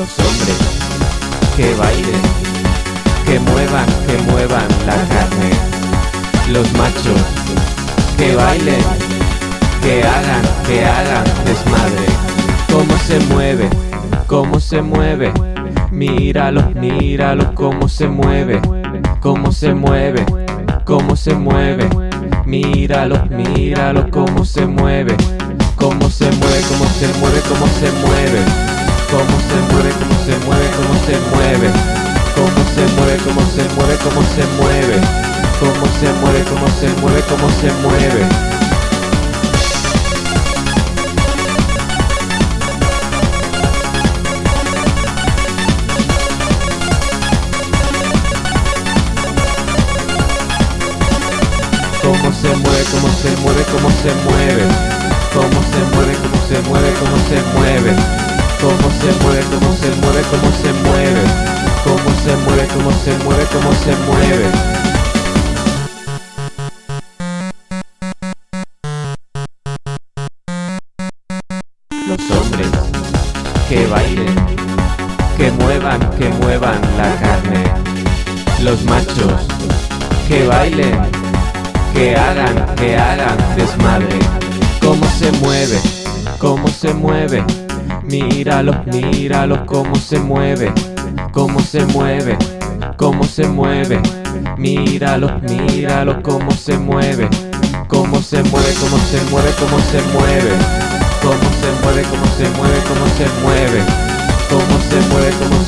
Los hombres que bailen, que muevan, que muevan la carne. Los machos que bailen, que hagan, que hagan desmadre. Cómo se mueve, cómo se mueve. Míralo, míralo, cómo se mueve, cómo se mueve, cómo se mueve. Míralo, míralo, cómo se mueve, cómo se mueve, cómo se mueve, cómo se mueve, cómo se mueve, cómo se mueve, cómo se mueve, cómo se mueve, cómo se mueve, cómo se mueve, cómo se mueve, cómo se mueve, cómo se mueve. cómo se mueve, cómo se mueve, cómo se mueve, cómo se mueve, cómo se mueve, cómo se mueve, cómo se mueve, cómo se mueve, cómo se mueve, cómo se mueve, cómo se mueve, cómo se mueve. Los hombres que bailen, que muevan, que muevan la carne. Los machos que bailen que hagan, que hagan desmadre. Cómo se mueve, cómo se mueve. Míralo, míralo cómo se mueve, cómo se mueve, cómo se mueve. Míralo, míralo cómo se mueve, cómo se mueve, cómo se mueve, cómo se mueve. Cómo se mueve, cómo se mueve, cómo se mueve. Cómo se mueve, cómo